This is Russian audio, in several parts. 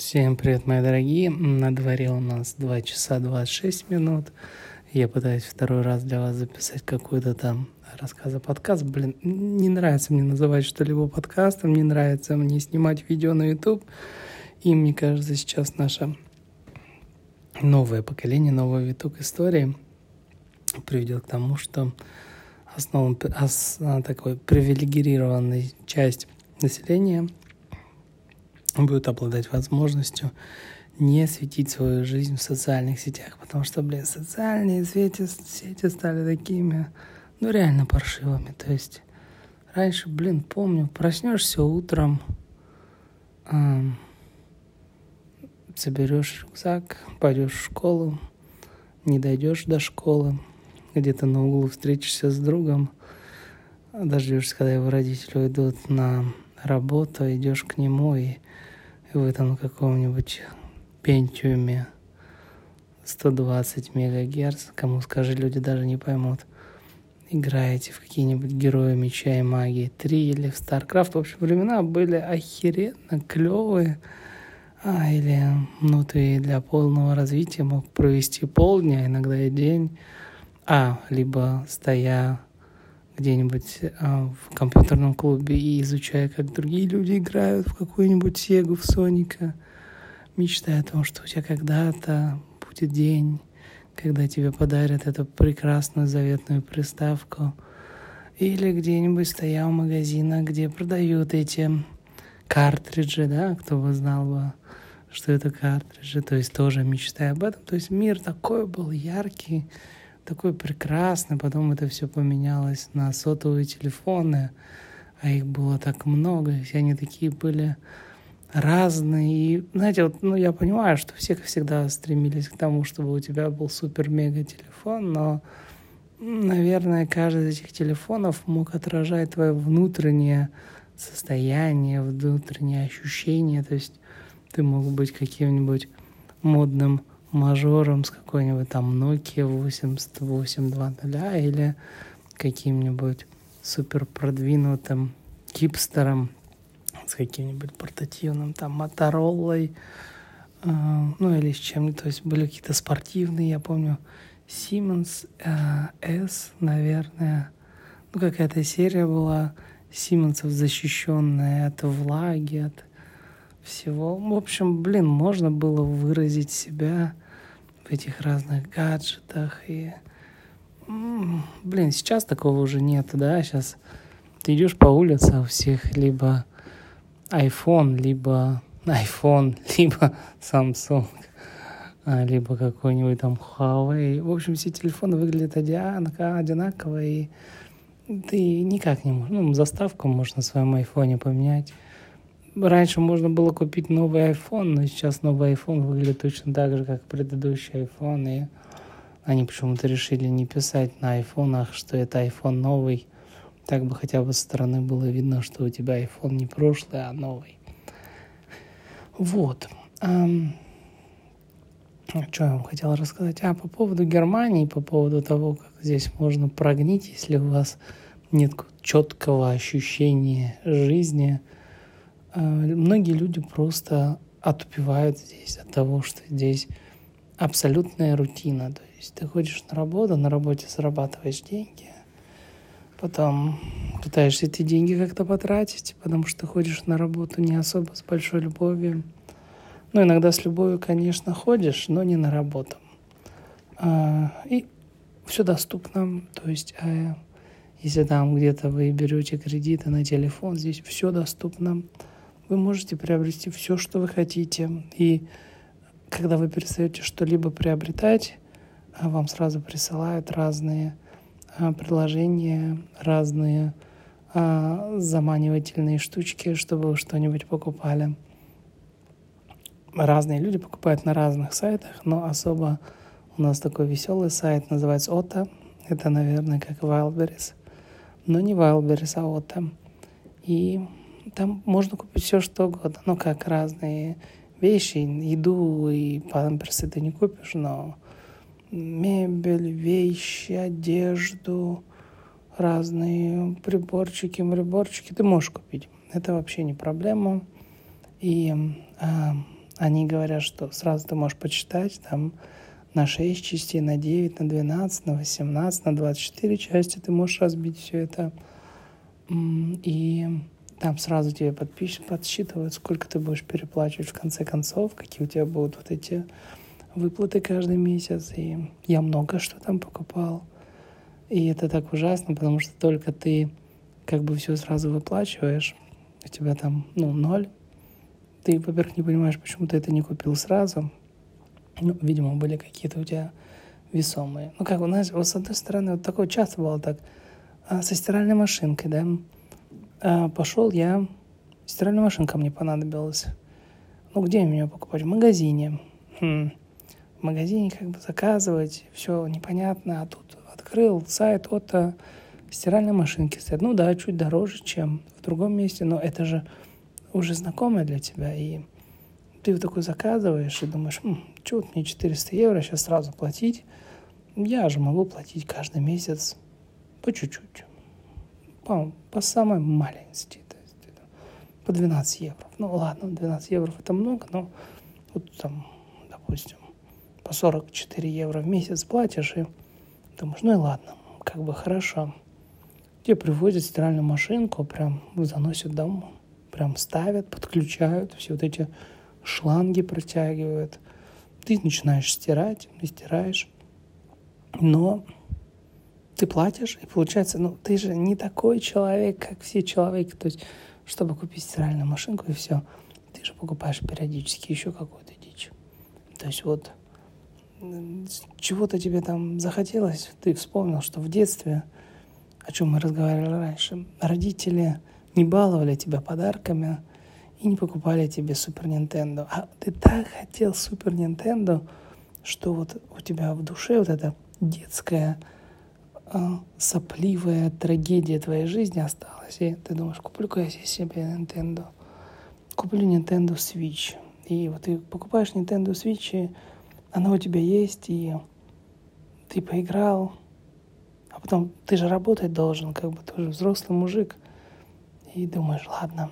Всем привет, мои дорогие. На дворе у нас 2 часа 26 минут. Я пытаюсь второй раз для вас записать какой-то там рассказ о подкаст. Блин, не нравится мне называть что-либо подкастом, не нравится мне снимать видео на YouTube. И мне кажется, сейчас наше новое поколение, новый виток истории приведет к тому, что основан, ос, такой привилегированной часть населения – будет обладать возможностью не светить свою жизнь в социальных сетях, потому что, блин, социальные сети, сети стали такими, ну, реально паршивыми. То есть раньше, блин, помню, проснешься утром, эм, соберешь рюкзак, пойдешь в школу, не дойдешь до школы, где-то на углу встретишься с другом, дождешься, когда его родители уйдут на работу, идешь к нему и вы там на каком-нибудь пентиуме 120 мегагерц, кому скажи, люди даже не поймут, играете в какие-нибудь герои меча и магии 3 или в StarCraft. В общем, времена были охеренно клевые. А, или, ну, ты для полного развития мог провести полдня, иногда и день. А, либо стоя где-нибудь а, в компьютерном клубе и изучая, как другие люди играют в какую-нибудь Сегу, в Соника, мечтая о том, что у тебя когда-то будет день, когда тебе подарят эту прекрасную заветную приставку. Или где-нибудь стоял в магазинах, где продают эти картриджи, да, кто бы знал бы, что это картриджи, то есть тоже мечтая об этом. То есть мир такой был яркий, такой прекрасный, потом это все поменялось на сотовые телефоны, а их было так много, все они такие были разные. И, знаете, вот, ну, я понимаю, что все всегда стремились к тому, чтобы у тебя был супер-мега телефон, но, наверное, каждый из этих телефонов мог отражать твое внутреннее состояние, внутреннее ощущение. То есть ты мог быть каким-нибудь модным мажором с какой-нибудь там Nokia 8820 или каким-нибудь супер продвинутым хипстером с каким-нибудь портативным там Моторолой, э, ну или с чем-то, то есть были какие-то спортивные, я помню, Siemens э, S, наверное, ну какая-то серия была Симонсов защищенная от влаги, от всего. В общем, блин, можно было выразить себя в этих разных гаджетах. И, блин, сейчас такого уже нет, да, сейчас ты идешь по улице, а у всех либо iPhone, либо iPhone, либо Samsung, а, либо какой-нибудь там Huawei. В общем, все телефоны выглядят одинаково, и ты никак не можешь. Ну, заставку можно на своем айфоне поменять раньше можно было купить новый iPhone, но сейчас новый iPhone выглядит точно так же, как предыдущий iPhone, и они почему-то решили не писать на айфонах, что это iPhone новый. Так бы хотя бы со стороны было видно, что у тебя iPhone не прошлый, а новый. Вот. Um, что я вам хотел рассказать? А, по поводу Германии, по поводу того, как здесь можно прогнить, если у вас нет четкого ощущения жизни – многие люди просто отупевают здесь от того, что здесь абсолютная рутина. То есть ты ходишь на работу, на работе зарабатываешь деньги, потом пытаешься эти деньги как-то потратить, потому что ты ходишь на работу не особо с большой любовью. Ну, иногда с любовью, конечно, ходишь, но не на работу. А, и все доступно. То есть, а, если там где-то вы берете кредиты на телефон, здесь все доступно вы можете приобрести все, что вы хотите. И когда вы перестаете что-либо приобретать, а вам сразу присылают разные а, приложения, разные а, заманивательные штучки, чтобы вы что-нибудь покупали. Разные люди покупают на разных сайтах, но особо у нас такой веселый сайт называется Ота. Это, наверное, как Wildberries. Но не Wildberries, а Ота. И там можно купить все что угодно. Ну, как разные вещи, еду и памперсы ты не купишь, но мебель, вещи, одежду, разные приборчики, приборчики ты можешь купить. Это вообще не проблема. И а, Они говорят, что сразу ты можешь почитать там на 6 частей, на 9, на 12, на 18, на 24 части ты можешь разбить все это. И там сразу тебе подпиш... подсчитывают, сколько ты будешь переплачивать в конце концов, какие у тебя будут вот эти выплаты каждый месяц. И я много что там покупал. И это так ужасно, потому что только ты как бы все сразу выплачиваешь, у тебя там, ну, ноль. Ты, во-первых, не понимаешь, почему ты это не купил сразу. Ну, видимо, были какие-то у тебя весомые. Ну, как у нас, вот с одной стороны, вот такое часто было так, а, со стиральной машинкой, да, пошел я, стиральная машинка мне понадобилась. Ну, где мне ее покупать? В магазине. Хм. В магазине как бы заказывать, все непонятно, а тут открыл сайт от стиральной машинки стоит. Ну да, чуть дороже, чем в другом месте, но это же уже знакомое для тебя, и ты вот такой заказываешь и думаешь, М, что вот мне 400 евро сейчас сразу платить, я же могу платить каждый месяц по чуть-чуть, по, по самой маленькости, то есть по 12 евро. Ну ладно, 12 евро это много, но вот там, допустим, по 44 евро в месяц платишь и думаешь, ну и ладно, как бы хорошо. Тебе привозят стиральную машинку, прям заносят домой, прям ставят, подключают, все вот эти шланги протягивают. Ты начинаешь стирать, ты стираешь, но ты платишь, и получается, ну, ты же не такой человек, как все человеки. То есть, чтобы купить стиральную машинку и все, ты же покупаешь периодически еще какую-то дичь. То есть вот чего-то тебе там захотелось, ты вспомнил, что в детстве, о чем мы разговаривали раньше, родители не баловали тебя подарками, и не покупали тебе Супер Нинтендо. А ты так хотел Супер Нинтендо, что вот у тебя в душе вот эта детская а, сопливая трагедия твоей жизни осталась. И ты думаешь, куплю-ка я себе Nintendo. Куплю Nintendo Switch. И вот ты покупаешь Nintendo Switch, и она у тебя есть, и ты поиграл, а потом ты же работать должен, как бы ты уже взрослый мужик. И думаешь, ладно,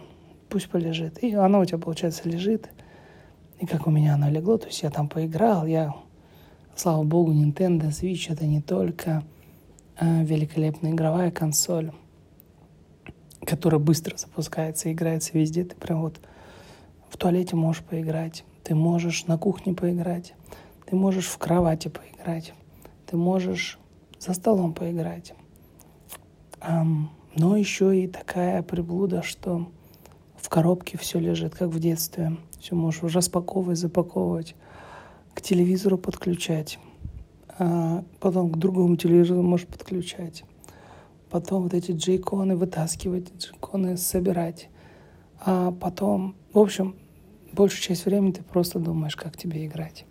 пусть полежит. И оно у тебя, получается, лежит. И как у меня оно легло, то есть я там поиграл, я, слава богу, Nintendo Switch это не только великолепная игровая консоль, которая быстро запускается играется везде. Ты прям вот в туалете можешь поиграть, ты можешь на кухне поиграть, ты можешь в кровати поиграть, ты можешь за столом поиграть. Но еще и такая приблуда, что в коробке все лежит, как в детстве. Все можешь распаковывать, запаковывать, к телевизору подключать. А потом к другому телевизору можешь подключать. Потом вот эти джейконы вытаскивать, джейконы собирать. А потом, в общем, большую часть времени ты просто думаешь, как тебе играть.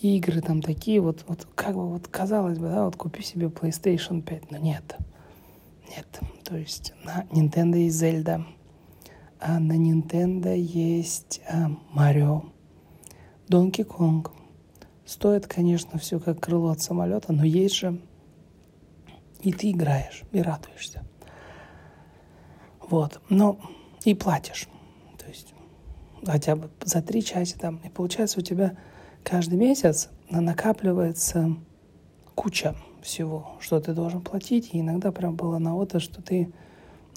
И игры там такие, вот, вот как бы вот казалось бы, да, вот купи себе PlayStation 5, но нет. Нет. То есть на Nintendo есть Zelda, а на Nintendo есть а, Марио, Донки Конг. Стоит, конечно, все как крыло от самолета, но есть же и ты играешь, и радуешься. Вот, но и платишь. То есть хотя бы за три часа там. И получается у тебя каждый месяц накапливается куча всего, что ты должен платить. И иногда прям было на это, что ты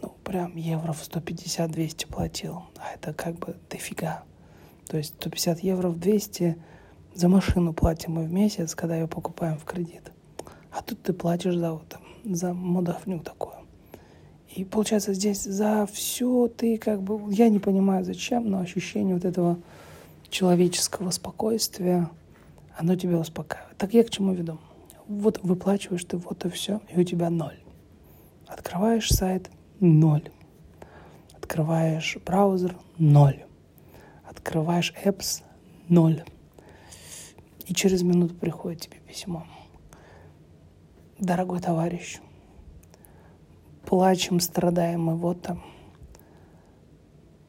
ну, прям евро в 150-200 платил. А это как бы дофига. То есть 150 евро в 200 за машину платим мы в месяц, когда ее покупаем в кредит. А тут ты платишь за вот за модовню такую. И получается здесь за все ты как бы, я не понимаю зачем, но ощущение вот этого человеческого спокойствия, оно тебя успокаивает. Так я к чему веду? Вот выплачиваешь ты вот и все, и у тебя ноль. Открываешь сайт, ноль. Открываешь браузер – ноль. Открываешь apps – ноль. И через минуту приходит тебе письмо. Дорогой товарищ, плачем, страдаем мы, вот там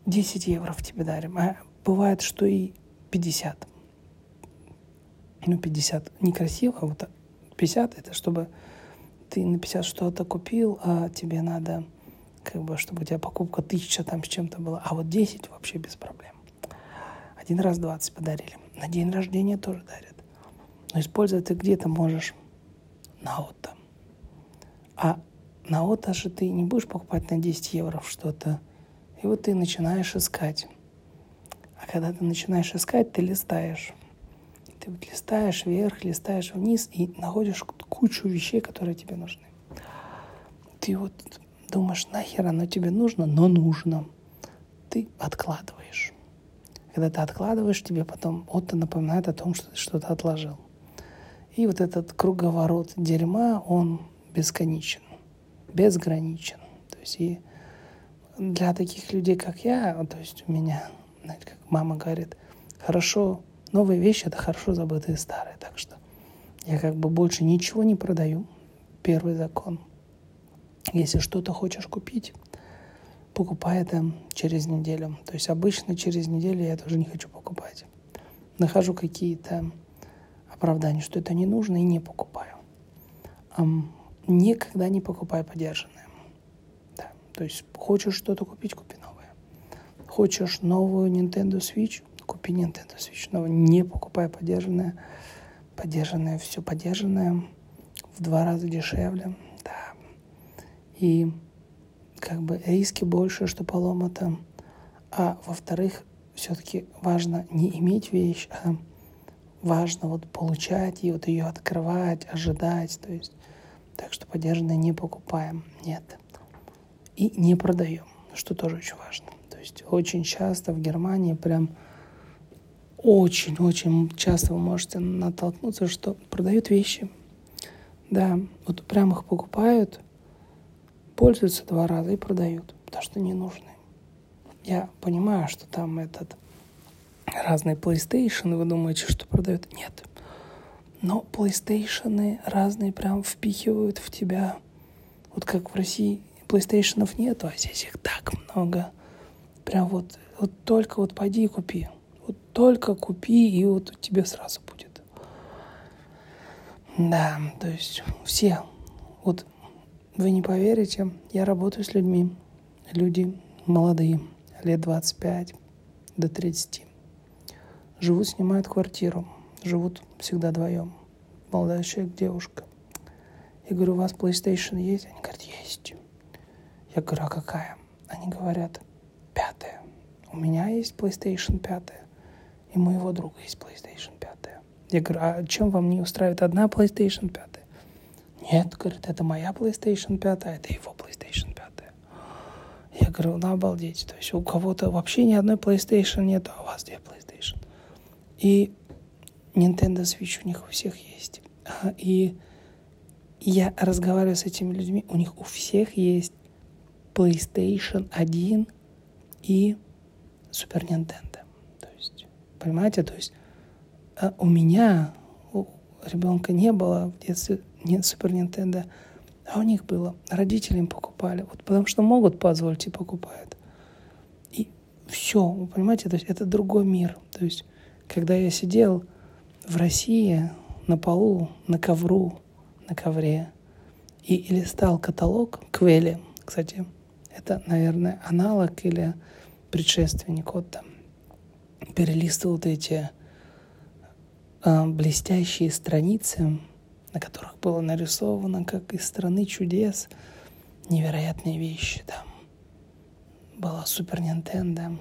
10 евро в тебе дарим. А бывает, что и 50. Ну, 50 некрасиво, а вот 50 это чтобы ты на 50 что-то купил, а тебе надо как бы, чтобы у тебя покупка тысяча там с чем-то была, а вот 10 вообще без проблем. Один раз 20 подарили. На день рождения тоже дарят. Но использовать ты где-то можешь на ото. А на ото же ты не будешь покупать на 10 евро что-то. И вот ты начинаешь искать. А когда ты начинаешь искать, ты листаешь. Ты вот листаешь вверх, листаешь вниз и находишь кучу вещей, которые тебе нужны. Ты вот думаешь, нахер оно тебе нужно, но нужно. Ты откладываешь. Когда ты откладываешь, тебе потом Отто напоминает о том, что ты что-то отложил. И вот этот круговорот дерьма, он бесконечен, безграничен. То есть и для таких людей, как я, то есть у меня, знаете, как мама говорит, хорошо, новые вещи — это хорошо забытые старые. Так что я как бы больше ничего не продаю. Первый закон. Если что-то хочешь купить, покупай это через неделю. То есть обычно через неделю я тоже не хочу покупать. Нахожу какие-то оправдания, что это не нужно, и не покупаю. Никогда не покупай подержанное. Да. То есть хочешь что-то купить, купи новое. Хочешь новую Nintendo Switch, купи Nintendo Switch. Но не покупай подержанное. Подержанное, все подержанное в два раза дешевле. Да. И как бы риски больше, что поломато. А во-вторых, все-таки важно не иметь вещь, а важно вот получать и вот ее открывать, ожидать. То есть, так что подержанное не покупаем, нет. И не продаем, что тоже очень важно. То есть очень часто в Германии прям очень-очень часто вы можете натолкнуться, что продают вещи. Да, вот прям их покупают, пользуются два раза и продают, потому что не нужны. Я понимаю, что там этот разные PlayStation, вы думаете, что продают? Нет. Но PlayStation разные прям впихивают в тебя. Вот как в России PlayStation нету, а здесь их так много. Прям вот, вот только вот пойди и купи. Вот только купи, и вот тебе сразу будет. Да, то есть все. Вот вы не поверите, я работаю с людьми. Люди молодые, лет 25 до 30. Живут, снимают квартиру. Живут всегда вдвоем. Молодой человек, девушка. Я говорю, у вас PlayStation есть? Они говорят, есть. Я говорю, а какая? Они говорят, пятая. У меня есть PlayStation пятая. И у моего друга есть PlayStation пятая. Я говорю, а чем вам не устраивает одна PlayStation пятая? Нет, говорит, это моя PlayStation пятая, это его PlayStation пятая. Я говорю, ну обалдеть. То есть у кого-то вообще ни одной PlayStation нет, а у вас две PlayStation. И Nintendo Switch у них у всех есть. А, и я разговариваю с этими людьми, у них у всех есть PlayStation 1 и Super Nintendo. То есть, понимаете, то есть а у меня, у ребенка не было в детстве нет Super Nintendo, а у них было. Родители им покупали, вот потому что могут позволить и покупают. И все, вы понимаете, то есть это другой мир. То есть когда я сидел в России на полу, на ковру, на ковре, и, листал каталог Квели, кстати, это, наверное, аналог или предшественник вот там, перелистывал вот эти э, блестящие страницы, на которых было нарисовано, как из страны чудес, невероятные вещи там. Была Супер Нинтендо,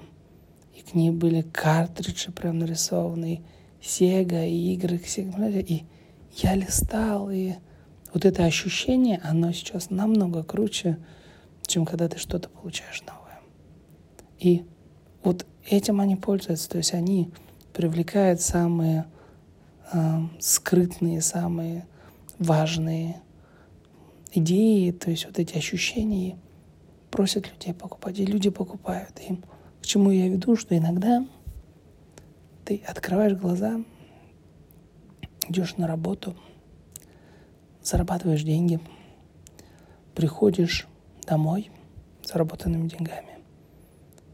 к ней были картриджи прям нарисованы, Сега, и игры к Сега. И я листал, и вот это ощущение, оно сейчас намного круче, чем когда ты что-то получаешь новое. И вот этим они пользуются, то есть они привлекают самые э, скрытные, самые важные идеи, то есть вот эти ощущения, просят людей покупать, и люди покупают им. К чему я веду, что иногда ты открываешь глаза, идешь на работу, зарабатываешь деньги, приходишь домой заработанными деньгами.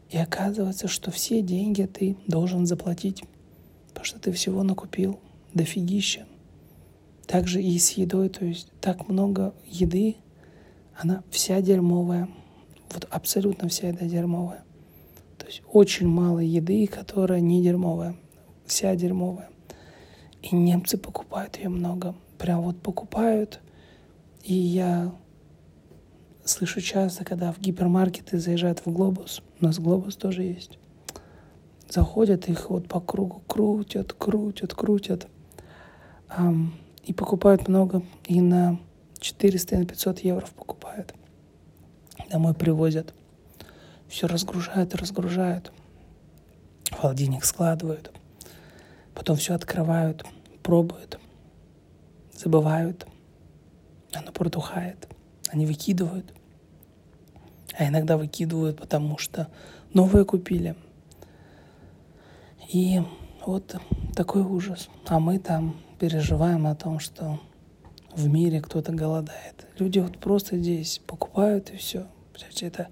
И оказывается, что все деньги ты должен заплатить, потому что ты всего накупил дофигища. Также и с едой, то есть так много еды, она вся дерьмовая, вот абсолютно вся еда дерьмовая. То есть очень мало еды, которая не дерьмовая, вся дерьмовая. И немцы покупают ее много. Прям вот покупают. И я слышу часто, когда в гипермаркеты заезжают в глобус. У нас глобус тоже есть. Заходят, их вот по кругу крутят, крутят, крутят. Um, и покупают много. И на 400 и на 500 евро покупают. Домой привозят. Все разгружают и разгружают. Холодильник складывают. Потом все открывают, пробуют, забывают. Оно протухает. Они выкидывают. А иногда выкидывают, потому что новое купили. И вот такой ужас. А мы там переживаем о том, что в мире кто-то голодает. Люди вот просто здесь покупают и все. Это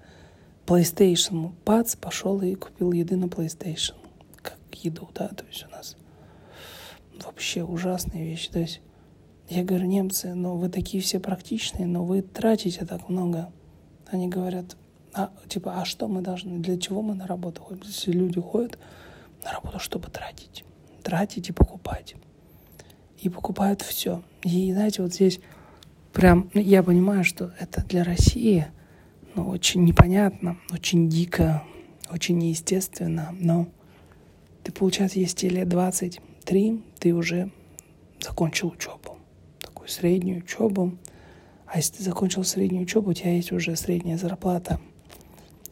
PlayStation. Пац пошел и купил еды на PlayStation. Как еду, да, то есть у нас вообще ужасные вещи. То есть я говорю, немцы, ну вы такие все практичные, но вы тратите так много. Они говорят, а, типа, а что мы должны, для чего мы на работу ходим? Если люди ходят на работу, чтобы тратить. Тратить и покупать и покупают все. И знаете, вот здесь прям, ну, я понимаю, что это для России ну, очень непонятно, очень дико, очень неестественно, но ты, получается, есть тебе лет 23, ты уже закончил учебу, такую среднюю учебу, а если ты закончил среднюю учебу, у тебя есть уже средняя зарплата.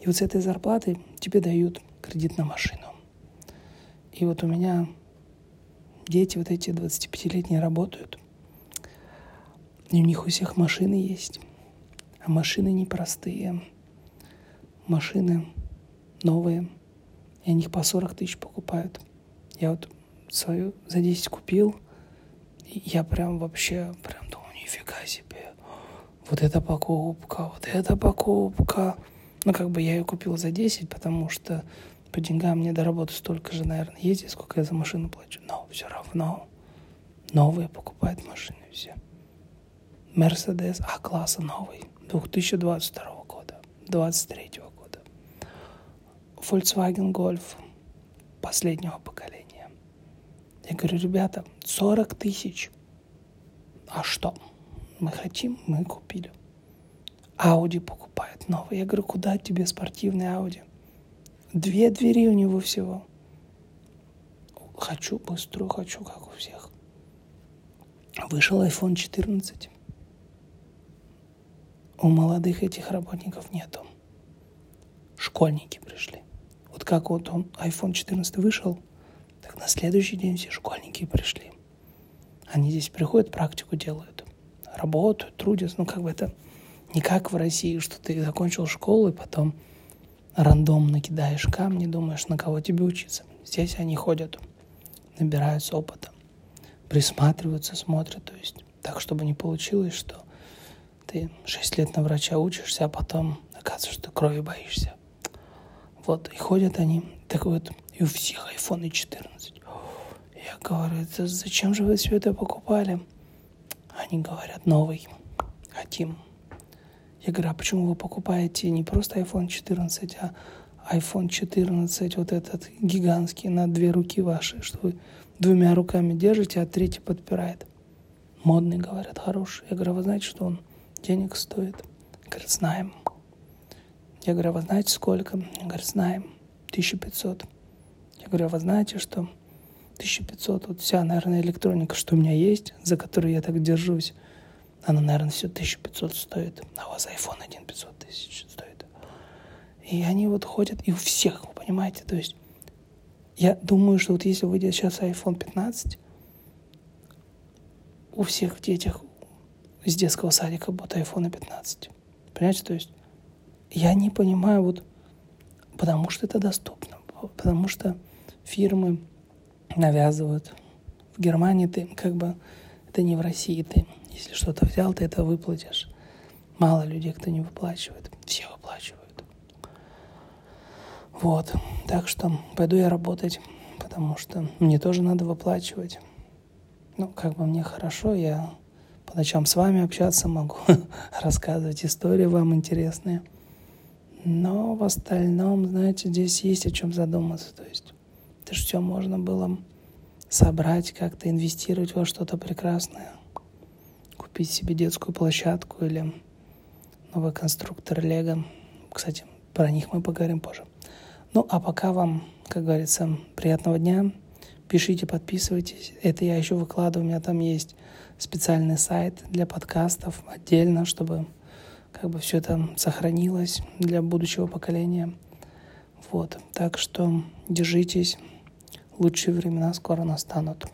И вот с этой зарплаты тебе дают кредит на машину. И вот у меня дети вот эти 25-летние работают. И у них у всех машины есть. А машины непростые. Машины новые. И они их по 40 тысяч покупают. Я вот свою за 10 купил. И я прям вообще, прям думаю, нифига себе. Вот эта покупка, вот эта покупка. Ну, как бы я ее купил за 10, потому что по деньгам мне до работы столько же, наверное, ездить, сколько я за машину плачу. Но все равно новые покупают машины все. Мерседес А-класса новый, 2022 года, 2023 года. Volkswagen Golf последнего поколения. Я говорю, ребята, 40 тысяч. А что? Мы хотим, мы купили. Ауди покупает новый. Я говорю, куда тебе спортивный Ауди? Две двери у него всего. Хочу быструю, хочу, как у всех. Вышел iPhone 14. У молодых этих работников нету. Школьники пришли. Вот как вот он, iPhone 14 вышел, так на следующий день все школьники пришли. Они здесь приходят, практику делают, работают, трудятся. Ну, как бы это не как в России, что ты закончил школу и потом рандомно кидаешь камни, думаешь, на кого тебе учиться. Здесь они ходят, набираются опыта, присматриваются, смотрят, то есть так, чтобы не получилось, что ты 6 лет на врача учишься, а потом оказывается, что крови боишься. Вот, и ходят они, так вот, и у всех iPhone 14. Я говорю, это зачем же вы все это покупали? Они говорят, новый, хотим. Я говорю, а почему вы покупаете не просто iPhone 14, а iPhone 14, вот этот гигантский, на две руки ваши, что вы двумя руками держите, а третий подпирает. Модный, говорят, хороший. Я говорю, а вы знаете, что он денег стоит? Говорят, знаем. Я говорю, а вы знаете, сколько? Говорят, знаем. 1500. Я говорю, а вы знаете, что 1500, вот вся, наверное, электроника, что у меня есть, за которую я так держусь, она, наверное, все 1500 стоит, а у вас iPhone один 500 тысяч стоит. И они вот ходят, и у всех, вы понимаете, то есть я думаю, что вот если выйдет сейчас iPhone 15, у всех в детях из детского садика будут iPhone 15. Понимаете, то есть я не понимаю, вот потому что это доступно, потому что фирмы навязывают. В Германии ты как бы, это не в России ты если что-то взял, ты это выплатишь. Мало людей, кто не выплачивает. Все выплачивают. Вот. Так что пойду я работать, потому что мне тоже надо выплачивать. Ну, как бы мне хорошо, я по ночам с вами общаться могу, рассказывать истории вам интересные. Но в остальном, знаете, здесь есть о чем задуматься. То есть это же все можно было собрать, как-то инвестировать во что-то прекрасное. Купить себе детскую площадку или новый конструктор Лего. Кстати, про них мы поговорим позже. Ну, а пока вам, как говорится, приятного дня. Пишите, подписывайтесь. Это я еще выкладываю. У меня там есть специальный сайт для подкастов отдельно, чтобы как бы все это сохранилось для будущего поколения. Вот, так что держитесь, лучшие времена скоро настанут.